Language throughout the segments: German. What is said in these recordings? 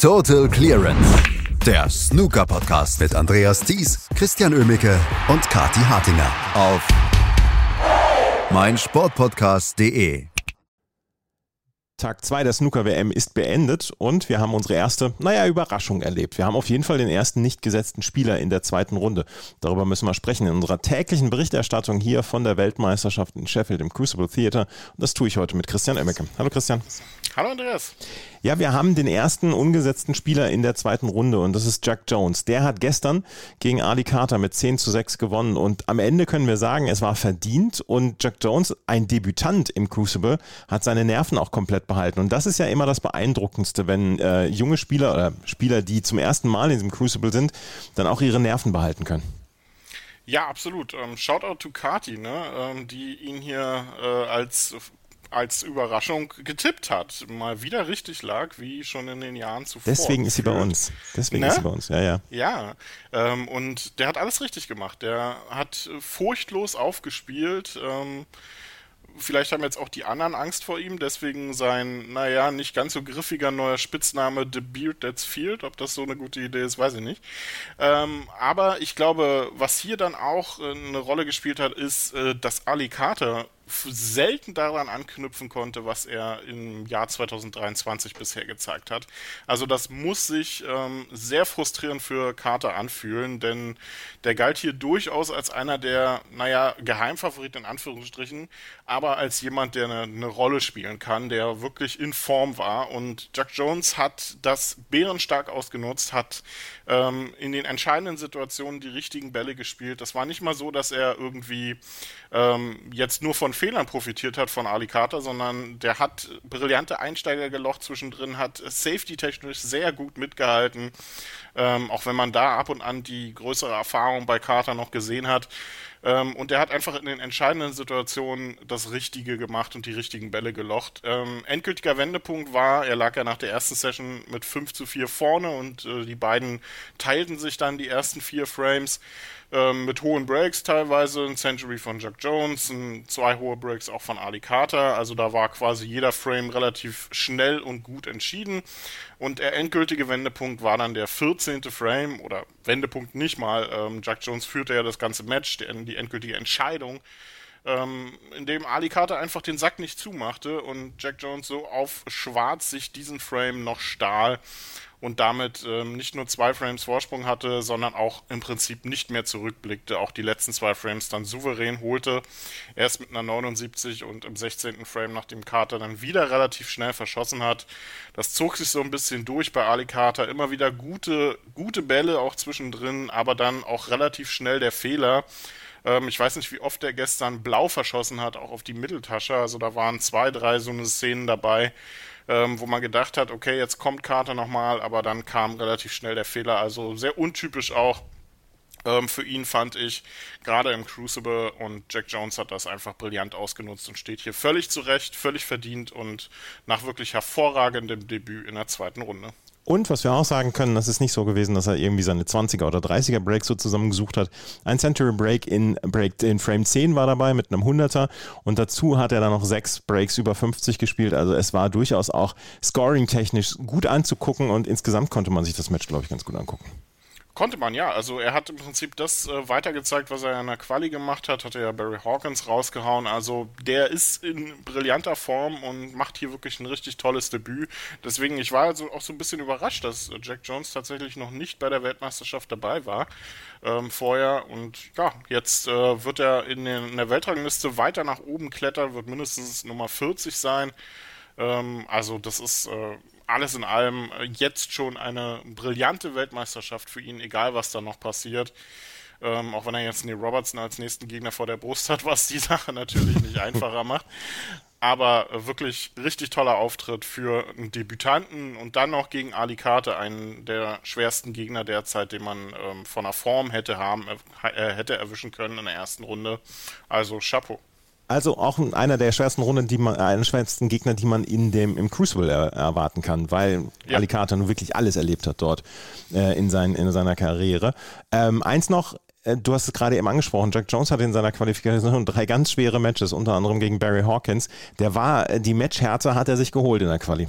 Total Clearance. Der Snooker-Podcast mit Andreas Thies, Christian Ömicke und Kati Hartinger auf meinsportpodcast.de. Tag 2 der Snooker-WM ist beendet und wir haben unsere erste, naja, Überraschung erlebt. Wir haben auf jeden Fall den ersten nicht gesetzten Spieler in der zweiten Runde. Darüber müssen wir sprechen in unserer täglichen Berichterstattung hier von der Weltmeisterschaft in Sheffield im Crucible Theater. Und das tue ich heute mit Christian Emmecke. Hallo Christian. Hallo Andreas. Ja, wir haben den ersten ungesetzten Spieler in der zweiten Runde und das ist Jack Jones. Der hat gestern gegen Ali Carter mit 10 zu 6 gewonnen und am Ende können wir sagen, es war verdient und Jack Jones, ein Debütant im Crucible, hat seine Nerven auch komplett behalten. Und das ist ja immer das Beeindruckendste, wenn äh, junge Spieler oder Spieler, die zum ersten Mal in diesem Crucible sind, dann auch ihre Nerven behalten können. Ja, absolut. Ähm, Shoutout to Kati, ne? Ähm, die ihn hier äh, als als Überraschung getippt hat. Mal wieder richtig lag, wie schon in den Jahren zuvor. Deswegen ist sie bei uns. Deswegen ne? ist sie bei uns, ja, ja. Ja, ähm, und der hat alles richtig gemacht. Der hat furchtlos aufgespielt. Ähm, vielleicht haben jetzt auch die anderen Angst vor ihm, deswegen sein, naja, nicht ganz so griffiger neuer Spitzname The Beard That's Field. Ob das so eine gute Idee ist, weiß ich nicht. Ähm, aber ich glaube, was hier dann auch äh, eine Rolle gespielt hat, ist, äh, dass Ali Carter selten daran anknüpfen konnte, was er im Jahr 2023 bisher gezeigt hat. Also das muss sich ähm, sehr frustrierend für Carter anfühlen, denn der galt hier durchaus als einer der, naja, Geheimfavoriten in Anführungsstrichen, aber als jemand, der eine, eine Rolle spielen kann, der wirklich in Form war. Und Jack Jones hat das bärenstark ausgenutzt, hat ähm, in den entscheidenden Situationen die richtigen Bälle gespielt. Das war nicht mal so, dass er irgendwie ähm, jetzt nur von Fehlern profitiert hat von Ali Carter, sondern der hat brillante Einsteiger gelocht zwischendrin, hat safety-technisch sehr gut mitgehalten, ähm, auch wenn man da ab und an die größere Erfahrung bei Carter noch gesehen hat. Ähm, und er hat einfach in den entscheidenden Situationen das Richtige gemacht und die richtigen Bälle gelocht. Ähm, endgültiger Wendepunkt war, er lag ja nach der ersten Session mit 5 zu 4 vorne und äh, die beiden teilten sich dann die ersten vier Frames ähm, mit hohen Breaks teilweise, ein Century von Jack Jones, ein, zwei hohe Breaks auch von Ali Carter. Also da war quasi jeder Frame relativ schnell und gut entschieden. Und der endgültige Wendepunkt war dann der 14. Frame oder Wendepunkt nicht mal. Ähm, Jack Jones führte ja das ganze Match, die, die endgültige Entscheidung. Ähm, in dem Ali Carter einfach den Sack nicht zumachte und Jack Jones so auf schwarz sich diesen Frame noch stahl und damit ähm, nicht nur zwei Frames Vorsprung hatte, sondern auch im Prinzip nicht mehr zurückblickte, auch die letzten zwei Frames dann souverän holte. Erst mit einer 79 und im 16. Frame, nachdem Carter dann wieder relativ schnell verschossen hat. Das zog sich so ein bisschen durch bei Ali Carter. Immer wieder gute, gute Bälle auch zwischendrin, aber dann auch relativ schnell der Fehler. Ähm, ich weiß nicht, wie oft er gestern blau verschossen hat, auch auf die Mitteltasche. Also da waren zwei, drei so eine Szenen dabei ähm, wo man gedacht hat, okay, jetzt kommt Carter nochmal, aber dann kam relativ schnell der Fehler. Also sehr untypisch auch ähm, für ihn fand ich, gerade im Crucible und Jack Jones hat das einfach brillant ausgenutzt und steht hier völlig zurecht, völlig verdient und nach wirklich hervorragendem Debüt in der zweiten Runde. Und was wir auch sagen können, das ist nicht so gewesen, dass er irgendwie seine 20er oder 30er Breaks so zusammengesucht hat. Ein Century Break in, Break in Frame 10 war dabei mit einem 100er und dazu hat er dann noch sechs Breaks über 50 gespielt. Also es war durchaus auch scoring-technisch gut anzugucken und insgesamt konnte man sich das Match, glaube ich, ganz gut angucken. Konnte man, ja. Also er hat im Prinzip das äh, weitergezeigt, was er in der Quali gemacht hat, hat er ja Barry Hawkins rausgehauen. Also der ist in brillanter Form und macht hier wirklich ein richtig tolles Debüt. Deswegen, ich war also auch so ein bisschen überrascht, dass Jack Jones tatsächlich noch nicht bei der Weltmeisterschaft dabei war ähm, vorher. Und ja, jetzt äh, wird er in, den, in der Weltrangliste weiter nach oben klettern, wird mindestens Nummer 40 sein. Ähm, also das ist äh, alles in allem äh, jetzt schon eine brillante Weltmeisterschaft für ihn, egal was da noch passiert. Ähm, auch wenn er jetzt Neil Robertson als nächsten Gegner vor der Brust hat, was die Sache natürlich nicht einfacher macht. Aber äh, wirklich richtig toller Auftritt für einen Debütanten und dann noch gegen Ali Karte, einen der schwersten Gegner derzeit, den man ähm, von der Form hätte haben, äh, hätte erwischen können in der ersten Runde. Also Chapeau. Also auch einer der schwersten Runden, die man, einer schwersten Gegner, die man in dem im Crucible er, erwarten kann, weil ja. Alicata nun wirklich alles erlebt hat dort äh, in, sein, in seiner Karriere. Ähm, eins noch, äh, du hast es gerade eben angesprochen, Jack Jones hatte in seiner Qualifikation drei ganz schwere Matches, unter anderem gegen Barry Hawkins. Der war, äh, die Matchhärte hat er sich geholt in der Quali.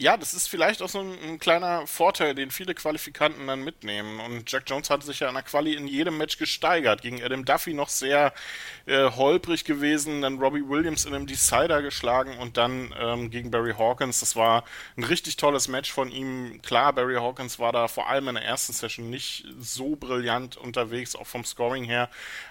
Ja, das ist vielleicht auch so ein, ein, kleiner Vorteil, den viele Qualifikanten dann mitnehmen. Und Jack Jones hat sich ja in der Quali in jedem Match gesteigert. Gegen Adam Duffy noch sehr äh, holprig gewesen, dann Robbie Williams in einem Decider geschlagen und dann ähm, gegen Barry Hawkins. Das war ein richtig tolles Match von ihm. Klar, Barry Hawkins war da vor allem in der ersten Session nicht so brillant unterwegs, auch vom Scoring her.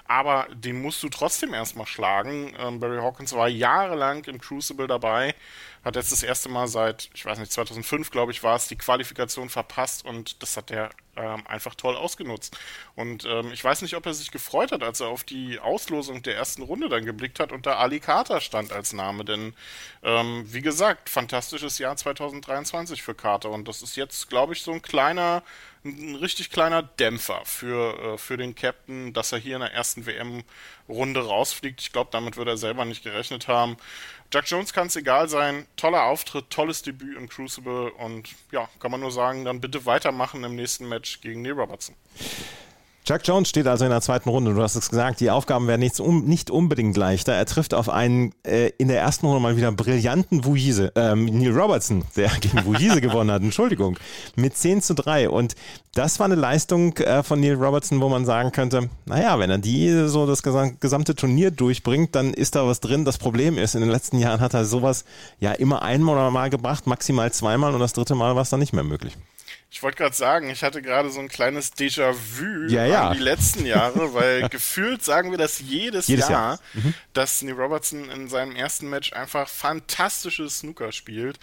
Aber den musst du trotzdem erstmal schlagen. Ähm, Barry Hawkins war jahrelang im Crucible dabei hat jetzt das erste Mal seit, ich weiß nicht, 2005, glaube ich, war es, die Qualifikation verpasst und das hat er ähm, einfach toll ausgenutzt. Und ähm, ich weiß nicht, ob er sich gefreut hat, als er auf die Auslosung der ersten Runde dann geblickt hat und da Ali Carter stand als Name, denn ähm, wie gesagt, fantastisches Jahr 2023 für Carter und das ist jetzt, glaube ich, so ein kleiner ein richtig kleiner Dämpfer für, äh, für den Captain, dass er hier in der ersten WM-Runde rausfliegt. Ich glaube, damit würde er selber nicht gerechnet haben. Jack Jones kann es egal sein. Toller Auftritt, tolles Debüt im Crucible und ja, kann man nur sagen, dann bitte weitermachen im nächsten Match gegen Neil Robertson. Chuck Jones steht also in der zweiten Runde. Du hast es gesagt, die Aufgaben werden nicht, um, nicht unbedingt leichter. Er trifft auf einen äh, in der ersten Runde mal wieder brillanten Vuise, ähm, Neil Robertson, der gegen Vuise gewonnen hat, Entschuldigung, mit 10 zu 3. Und das war eine Leistung äh, von Neil Robertson, wo man sagen könnte, naja, wenn er die so das gesamte Turnier durchbringt, dann ist da was drin. Das Problem ist, in den letzten Jahren hat er sowas ja immer einmal mal gebracht, maximal zweimal und das dritte Mal war es dann nicht mehr möglich. Ich wollte gerade sagen, ich hatte gerade so ein kleines Déjà-vu ja, ja. die letzten Jahre, weil gefühlt sagen wir das jedes, jedes Jahr, Jahr. Mhm. dass Neil Robertson in seinem ersten Match einfach fantastisches Snooker spielt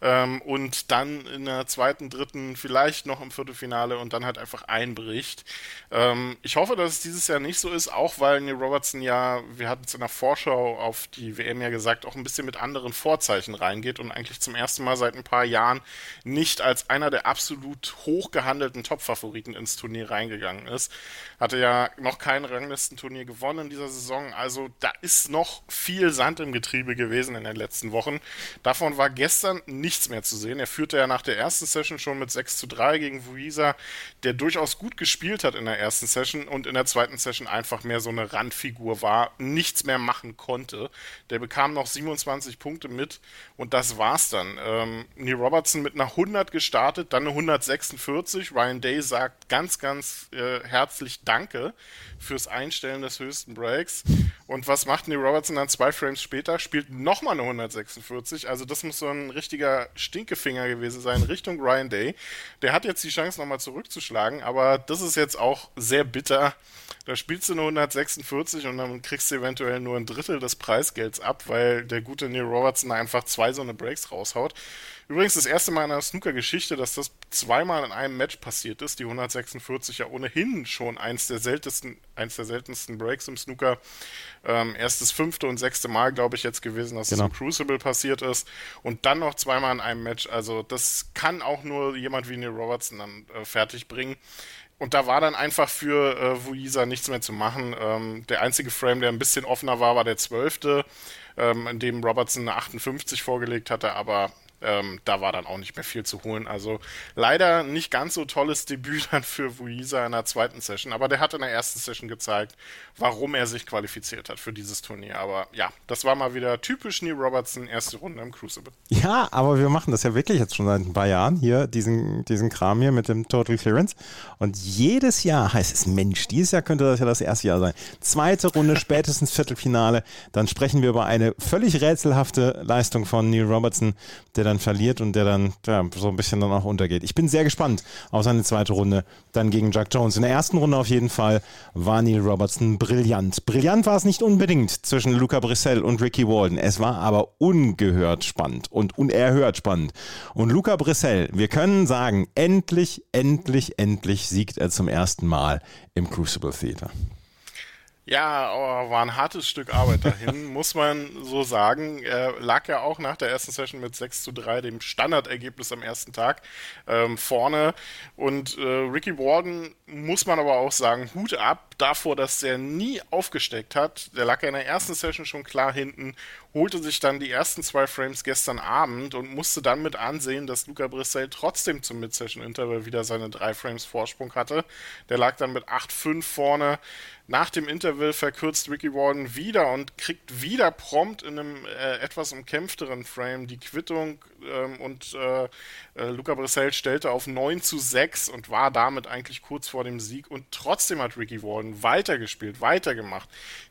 ähm, und dann in der zweiten, dritten, vielleicht noch im Viertelfinale und dann halt einfach einbricht. Ähm, ich hoffe, dass es dieses Jahr nicht so ist, auch weil Neil Robertson ja, wir hatten es in der Vorschau auf die WM ja gesagt, auch ein bisschen mit anderen Vorzeichen reingeht und eigentlich zum ersten Mal seit ein paar Jahren nicht als einer der absolut hochgehandelten Top-Favoriten ins Turnier reingegangen ist. Hatte ja noch kein Ranglistenturnier gewonnen in dieser Saison, also da ist noch viel Sand im Getriebe gewesen in den letzten Wochen. Davon war gestern nicht nichts mehr zu sehen. Er führte ja nach der ersten Session schon mit 6 zu 3 gegen Vuisa, der durchaus gut gespielt hat in der ersten Session und in der zweiten Session einfach mehr so eine Randfigur war, nichts mehr machen konnte. Der bekam noch 27 Punkte mit und das war's dann. Ähm, Neil Robertson mit einer 100 gestartet, dann eine 146. Ryan Day sagt ganz, ganz äh, herzlich Danke fürs Einstellen des höchsten Breaks. Und was macht Neil Robertson dann zwei Frames später? Spielt nochmal eine 146. Also das muss so ein richtiger Stinkefinger gewesen sein Richtung Ryan Day. Der hat jetzt die Chance nochmal zurückzuschlagen, aber das ist jetzt auch sehr bitter. Da spielst du eine 146 und dann kriegst du eventuell nur ein Drittel des Preisgelds ab, weil der gute Neil Robertson einfach zwei so eine Breaks raushaut. Übrigens das erste Mal in der Snooker-Geschichte, dass das zweimal in einem Match passiert ist. Die 146 ja ohnehin schon eins der seltensten, eins der seltensten Breaks im Snooker. Ähm, erst das fünfte und sechste Mal, glaube ich, jetzt gewesen, dass genau. es im Crucible passiert ist. Und dann noch zweimal in einem Match. Also das kann auch nur jemand wie Neil Robertson dann äh, fertig bringen. Und da war dann einfach für äh, Vuisa nichts mehr zu machen. Ähm, der einzige Frame, der ein bisschen offener war, war der zwölfte, ähm, in dem Robertson eine 58 vorgelegt hatte, aber ähm, da war dann auch nicht mehr viel zu holen. Also leider nicht ganz so tolles Debüt dann für Vuisa in der zweiten Session, aber der hat in der ersten Session gezeigt, warum er sich qualifiziert hat für dieses Turnier. Aber ja, das war mal wieder typisch Neil Robertson, erste Runde im Crucible. Ja, aber wir machen das ja wirklich jetzt schon seit ein paar Jahren hier, diesen, diesen Kram hier mit dem Total Clearance. Und jedes Jahr heißt es, Mensch, dieses Jahr könnte das ja das erste Jahr sein. Zweite Runde, spätestens Viertelfinale, dann sprechen wir über eine völlig rätselhafte Leistung von Neil Robertson, der dann verliert und der dann ja, so ein bisschen dann auch untergeht. Ich bin sehr gespannt auf seine zweite Runde, dann gegen Jack Jones. In der ersten Runde auf jeden Fall war Neil Robertson brillant. Brillant war es nicht unbedingt zwischen Luca Brissell und Ricky Walden. Es war aber ungehört spannend und unerhört spannend. Und Luca Brissell, wir können sagen, endlich, endlich, endlich siegt er zum ersten Mal im Crucible Theater. Ja, oh, war ein hartes Stück Arbeit dahin, muss man so sagen. Er lag ja auch nach der ersten Session mit 6 zu 3, dem Standardergebnis am ersten Tag, ähm, vorne. Und äh, Ricky Warden muss man aber auch sagen, Hut ab, davor, dass er nie aufgesteckt hat. Der lag ja in der ersten Session schon klar hinten, holte sich dann die ersten zwei Frames gestern Abend und musste dann mit ansehen, dass Luca Brissell trotzdem zum Mid-Session-Interval wieder seine drei Frames Vorsprung hatte. Der lag dann mit 8-5 vorne. Nach dem Interval verkürzt Ricky Warden wieder und kriegt wieder prompt in einem äh, etwas umkämpfteren Frame die Quittung ähm, und äh, äh, Luca Brissell stellte auf 9 zu 6 und war damit eigentlich kurz vor dem Sieg und trotzdem hat Ricky Warden weitergespielt, weitergemacht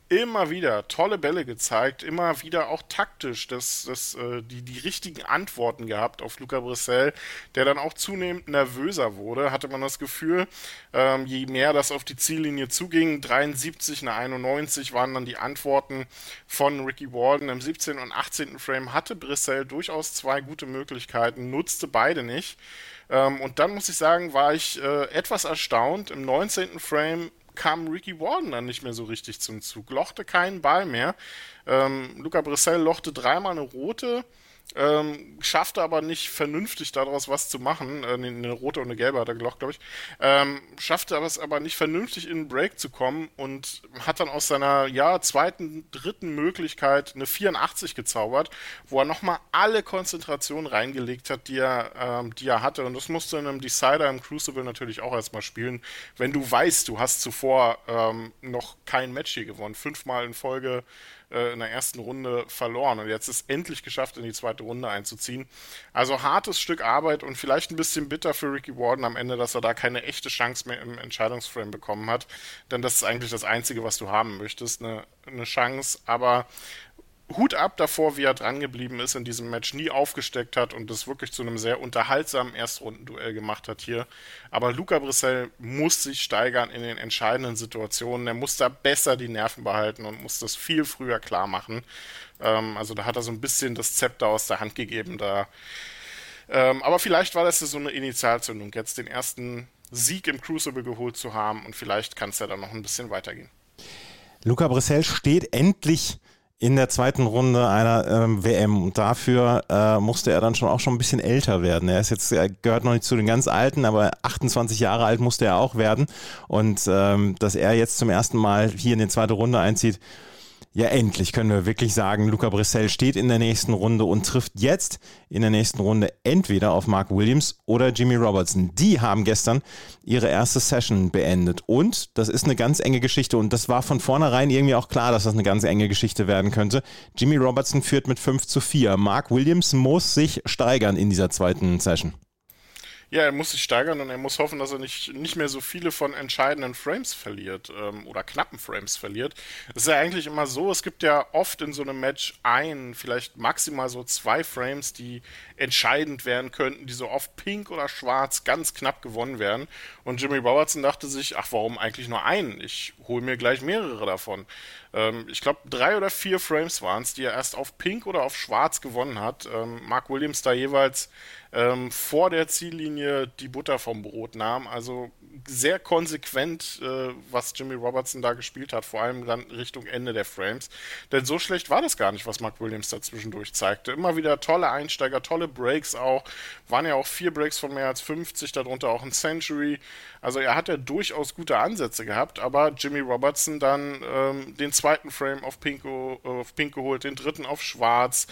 immer wieder tolle Bälle gezeigt, immer wieder auch taktisch das, das, äh, die, die richtigen Antworten gehabt auf Luca Brissell, der dann auch zunehmend nervöser wurde, hatte man das Gefühl, ähm, je mehr das auf die Ziellinie zuging, 73, eine 91 waren dann die Antworten von Ricky Walden. Im 17. und 18. Frame hatte Brissell durchaus zwei gute Möglichkeiten, nutzte beide nicht. Ähm, und dann muss ich sagen, war ich äh, etwas erstaunt. Im 19. Frame kam Ricky Warden dann nicht mehr so richtig zum Zug, lochte keinen Ball mehr. Ähm, Luca Brissell lochte dreimal eine rote, ähm, schaffte aber nicht vernünftig daraus was zu machen. Äh, eine rote und eine gelbe hat er gelocht, glaube ich. Ähm, schaffte es aber nicht vernünftig in den Break zu kommen und hat dann aus seiner ja, zweiten, dritten Möglichkeit eine 84 gezaubert, wo er nochmal alle Konzentrationen reingelegt hat, die er, ähm, die er hatte. Und das musste in einem Decider im Crucible natürlich auch erstmal spielen, wenn du weißt, du hast zuvor ähm, noch kein Match hier gewonnen. Fünfmal in Folge äh, in der ersten Runde verloren und jetzt ist endlich geschafft, in die zweite Runde einzuziehen. Also hartes Stück Arbeit und vielleicht ein bisschen bitter für Ricky Warden am Ende, dass er da keine echte Chance mehr im Entscheidungsframe bekommen hat, denn das ist eigentlich das Einzige, was du haben möchtest, eine, eine Chance, aber Hut ab davor, wie er drangeblieben ist in diesem Match, nie aufgesteckt hat und das wirklich zu einem sehr unterhaltsamen Erstrundenduell gemacht hat hier. Aber Luca Brissell muss sich steigern in den entscheidenden Situationen. Er muss da besser die Nerven behalten und muss das viel früher klar machen. Ähm, also da hat er so ein bisschen das Zepter aus der Hand gegeben. Da. Ähm, aber vielleicht war das so eine Initialzündung, jetzt den ersten Sieg im Crucible geholt zu haben und vielleicht kann es ja dann noch ein bisschen weitergehen. Luca Brissell steht endlich in der zweiten Runde einer ähm, WM. Und dafür äh, musste er dann schon auch schon ein bisschen älter werden. Er ist jetzt, er gehört noch nicht zu den ganz Alten, aber 28 Jahre alt musste er auch werden. Und ähm, dass er jetzt zum ersten Mal hier in die zweite Runde einzieht, ja, endlich können wir wirklich sagen, Luca Brissell steht in der nächsten Runde und trifft jetzt in der nächsten Runde entweder auf Mark Williams oder Jimmy Robertson. Die haben gestern ihre erste Session beendet. Und das ist eine ganz enge Geschichte. Und das war von vornherein irgendwie auch klar, dass das eine ganz enge Geschichte werden könnte. Jimmy Robertson führt mit 5 zu 4. Mark Williams muss sich steigern in dieser zweiten Session. Ja, er muss sich steigern und er muss hoffen, dass er nicht, nicht mehr so viele von entscheidenden Frames verliert ähm, oder knappen Frames verliert. Es ist ja eigentlich immer so, es gibt ja oft in so einem Match ein, vielleicht maximal so zwei Frames, die entscheidend werden könnten, die so oft pink oder schwarz ganz knapp gewonnen werden. Und Jimmy Robertson dachte sich, ach, warum eigentlich nur einen? Ich hole mir gleich mehrere davon. Ähm, ich glaube, drei oder vier Frames waren es, die er erst auf pink oder auf schwarz gewonnen hat. Ähm, Mark Williams da jeweils ähm, vor der Ziellinie die Butter vom Brot nahm. Also sehr konsequent, äh, was Jimmy Robertson da gespielt hat, vor allem dann Richtung Ende der Frames. Denn so schlecht war das gar nicht, was Mark Williams da zeigte. Immer wieder tolle Einsteiger, tolle Breaks auch. Waren ja auch vier Breaks von mehr als 50, darunter auch ein Century. Also er hat ja durchaus gute Ansätze gehabt, aber Jimmy Robertson dann ähm, den zweiten Frame auf Pink, auf Pink geholt, den dritten auf Schwarz,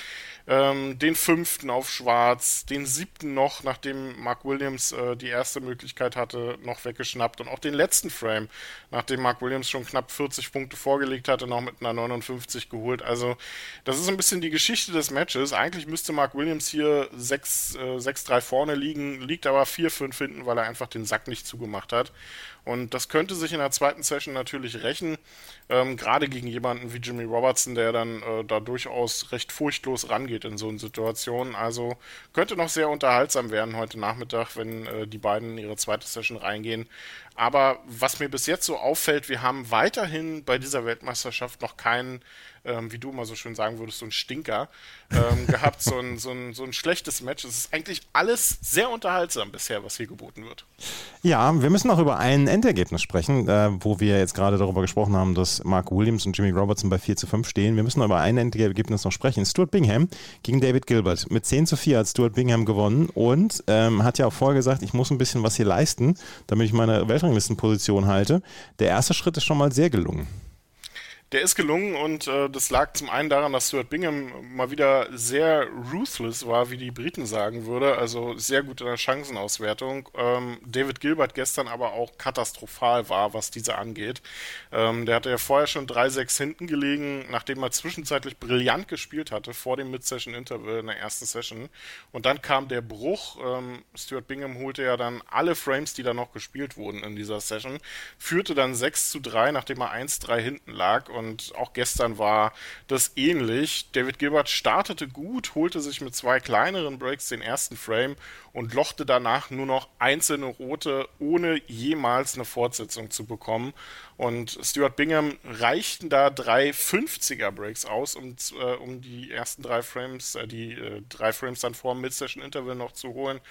ähm, den fünften auf Schwarz, den siebten noch, nachdem Mark Williams äh, die erste Möglichkeit hatte, noch weggeschnappt und auch den letzten Frame, nachdem Mark Williams schon knapp 40 Punkte vorgelegt hatte, noch mit einer 59 geholt. Also das ist ein bisschen die Geschichte des Matches. Eigentlich müsste Mark Williams hier 6-3 äh, vorne liegen, liegt aber 4-5 hinten, weil er einfach den Sack nicht zugemacht hat. Und das könnte sich in der zweiten Session natürlich rächen, ähm, gerade gegen jemanden wie Jimmy Robertson, der dann äh, da durchaus recht furchtlos rangeht in so einer Situation. Also könnte noch sehr unterhaltsam werden heute Nachmittag, wenn äh, die beiden in ihre zweite Session reingehen. Aber was mir bis jetzt so auffällt, wir haben weiterhin bei dieser Weltmeisterschaft noch keinen ähm, wie du immer so schön sagen würdest, so ein Stinker ähm, gehabt, so ein, so, ein, so ein schlechtes Match. Es ist eigentlich alles sehr unterhaltsam bisher, was hier geboten wird. Ja, wir müssen auch über ein Endergebnis sprechen, äh, wo wir jetzt gerade darüber gesprochen haben, dass Mark Williams und Jimmy Robertson bei 4 zu 5 stehen. Wir müssen über ein Endergebnis noch sprechen. Stuart Bingham gegen David Gilbert. Mit 10 zu 4 hat Stuart Bingham gewonnen und ähm, hat ja auch vorher gesagt, ich muss ein bisschen was hier leisten, damit ich meine Weltranglistenposition halte. Der erste Schritt ist schon mal sehr gelungen. Der ist gelungen und äh, das lag zum einen daran, dass Stuart Bingham mal wieder sehr ruthless war, wie die Briten sagen würde, also sehr gut in der Chancenauswertung. Ähm, David Gilbert gestern aber auch katastrophal war, was diese angeht. Ähm, der hatte ja vorher schon 3-6 hinten gelegen, nachdem er zwischenzeitlich brillant gespielt hatte vor dem Mid-Session-Interval in der ersten Session. Und dann kam der Bruch. Ähm, Stuart Bingham holte ja dann alle Frames, die da noch gespielt wurden in dieser Session, führte dann 6 zu 3, nachdem er 1-3 hinten lag und auch gestern war das ähnlich. David Gilbert startete gut, holte sich mit zwei kleineren Breaks den ersten Frame und lochte danach nur noch einzelne rote, ohne jemals eine Fortsetzung zu bekommen. Und Stuart Bingham reichten da drei 50er Breaks aus, um, äh, um die ersten drei Frames, äh, die äh, drei Frames dann vor dem Mid-Session Interval noch zu holen.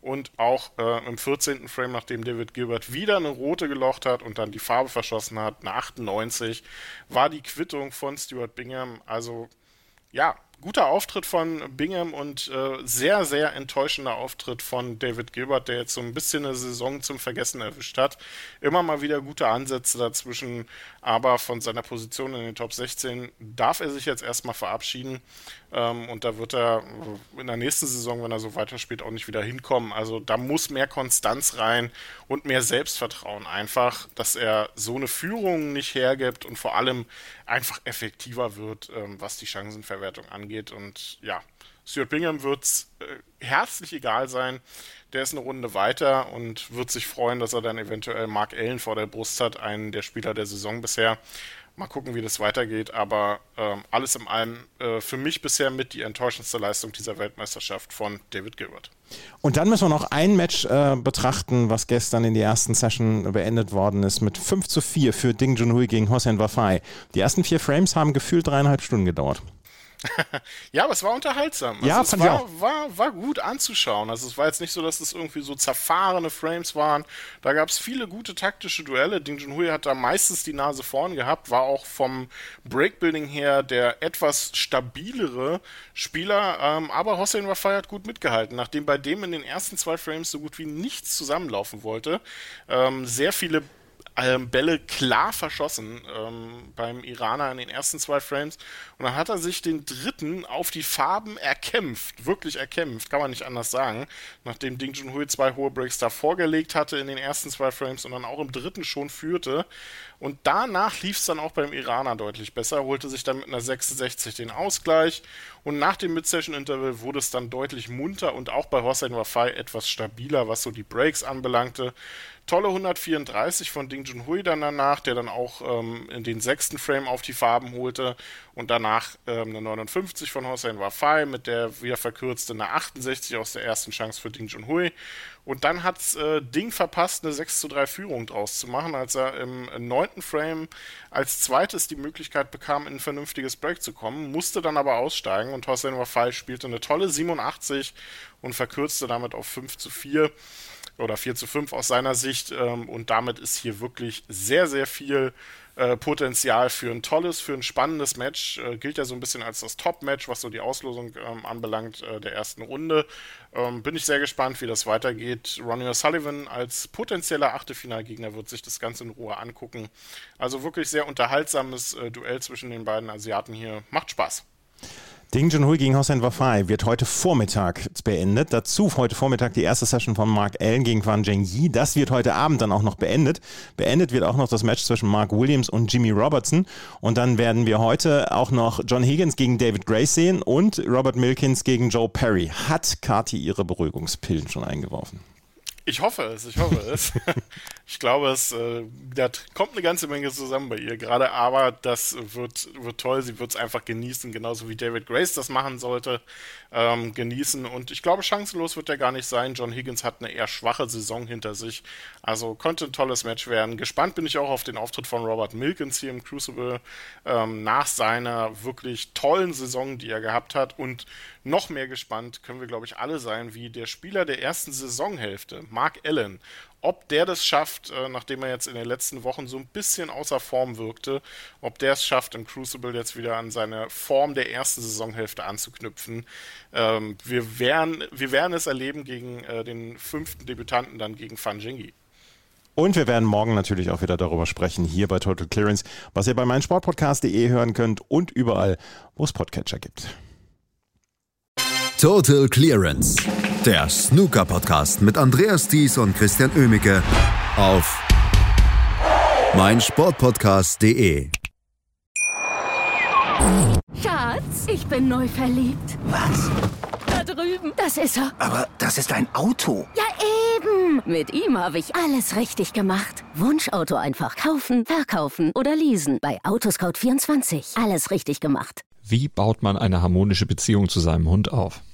Und auch äh, im 14. Frame, nachdem David Gilbert wieder eine rote gelocht hat und dann die Farbe verschossen hat, eine 98, war die Quittung von Stuart Bingham. Also ja, guter Auftritt von Bingham und äh, sehr, sehr enttäuschender Auftritt von David Gilbert, der jetzt so ein bisschen eine Saison zum Vergessen erwischt hat. Immer mal wieder gute Ansätze dazwischen, aber von seiner Position in den Top 16 darf er sich jetzt erstmal verabschieden. Ähm, und da wird er in der nächsten Saison, wenn er so weiterspielt, auch nicht wieder hinkommen. Also da muss mehr Konstanz rein und mehr Selbstvertrauen einfach, dass er so eine Führung nicht hergibt und vor allem einfach effektiver wird, ähm, was die Chancenverwertung angeht. Und ja, Stuart Bingham wird es äh, herzlich egal sein. Der ist eine Runde weiter und wird sich freuen, dass er dann eventuell Mark Allen vor der Brust hat, einen der Spieler der Saison bisher. Mal gucken, wie das weitergeht, aber ähm, alles in allem äh, für mich bisher mit die enttäuschendste Leistung dieser Weltmeisterschaft von David Gilbert. Und dann müssen wir noch ein Match äh, betrachten, was gestern in der ersten Session beendet worden ist, mit 5 zu 4 für Ding Junhui gegen Hossein Wafai. Die ersten vier Frames haben gefühlt dreieinhalb Stunden gedauert. ja, aber es war unterhaltsam. Also ja, es war, war, war gut anzuschauen. Also es war jetzt nicht so, dass es irgendwie so zerfahrene Frames waren. Da gab es viele gute taktische Duelle. Ding Junhui hat da meistens die Nase vorn gehabt, war auch vom Breakbuilding her der etwas stabilere Spieler. Ähm, aber Hossein Wafai hat gut mitgehalten, nachdem bei dem in den ersten zwei Frames so gut wie nichts zusammenlaufen wollte. Ähm, sehr viele ähm, Bälle klar verschossen ähm, beim Iraner in den ersten zwei Frames. Und dann hat er sich den dritten auf die Farben erkämpft. Wirklich erkämpft, kann man nicht anders sagen. Nachdem Ding Junhui zwei hohe Breaks da vorgelegt hatte in den ersten zwei Frames und dann auch im dritten schon führte. Und danach lief es dann auch beim Iraner deutlich besser, holte sich dann mit einer 66 den Ausgleich. Und nach dem Mid-Session-Interval wurde es dann deutlich munter und auch bei Hossein Wafai etwas stabiler, was so die Breaks anbelangte. Tolle 134 von Ding Junhui dann danach, der dann auch ähm, in den sechsten Frame auf die Farben holte und danach ähm, eine 59 von Hossein Wafai mit der wieder verkürzte eine 68 aus der ersten Chance für Ding Junhui. Und dann hat äh, Ding verpasst, eine 6 zu 3 Führung draus zu machen, als er im neunten Frame als zweites die Möglichkeit bekam, in ein vernünftiges Break zu kommen, musste dann aber aussteigen und Hossein Wafai spielte eine tolle 87 und verkürzte damit auf 5 zu 4 oder 4 zu 5 aus seiner Sicht. Ähm, und damit ist hier wirklich sehr, sehr viel äh, Potenzial für ein tolles, für ein spannendes Match. Äh, gilt ja so ein bisschen als das Top-Match, was so die Auslosung ähm, anbelangt äh, der ersten Runde. Ähm, bin ich sehr gespannt, wie das weitergeht. Ronnie O'Sullivan als potenzieller Achtelfinalgegner wird sich das Ganze in Ruhe angucken. Also wirklich sehr unterhaltsames äh, Duell zwischen den beiden Asiaten hier. Macht Spaß. Ding Junhui gegen Hossein Wafai wird heute Vormittag beendet. Dazu heute Vormittag die erste Session von Mark Allen gegen Fan Zhengyi. Das wird heute Abend dann auch noch beendet. Beendet wird auch noch das Match zwischen Mark Williams und Jimmy Robertson. Und dann werden wir heute auch noch John Higgins gegen David Grace sehen und Robert Milkins gegen Joe Perry. Hat Kati ihre Beruhigungspillen schon eingeworfen? Ich hoffe es, ich hoffe es. Ich glaube, es äh, da kommt eine ganze Menge zusammen bei ihr gerade, aber das wird, wird toll. Sie wird es einfach genießen, genauso wie David Grace das machen sollte. Ähm, genießen und ich glaube, chancenlos wird er gar nicht sein. John Higgins hat eine eher schwache Saison hinter sich. Also könnte ein tolles Match werden. Gespannt bin ich auch auf den Auftritt von Robert Milkins hier im Crucible ähm, nach seiner wirklich tollen Saison, die er gehabt hat. Und noch mehr gespannt können wir, glaube ich, alle sein, wie der Spieler der ersten Saisonhälfte, Mark Allen, ob der das schafft, äh, nachdem er jetzt in den letzten Wochen so ein bisschen außer Form wirkte, ob der es schafft, im Crucible jetzt wieder an seine Form der ersten Saisonhälfte anzuknüpfen. Ähm, wir, werden, wir werden es erleben gegen äh, den fünften Debütanten, dann gegen Fanjingi. Und wir werden morgen natürlich auch wieder darüber sprechen, hier bei Total Clearance, was ihr bei meinsportpodcast.de hören könnt und überall, wo es Podcatcher gibt. Total Clearance, der Snooker-Podcast mit Andreas Thies und Christian Ömicke auf meinsportpodcast.de. Schatz, ich bin neu verliebt. Was? Da drüben. Das ist er. Aber das ist ein Auto. Ja, eben. Mit ihm habe ich alles richtig gemacht. Wunschauto einfach kaufen, verkaufen oder leasen. Bei Autoscout24. Alles richtig gemacht. Wie baut man eine harmonische Beziehung zu seinem Hund auf?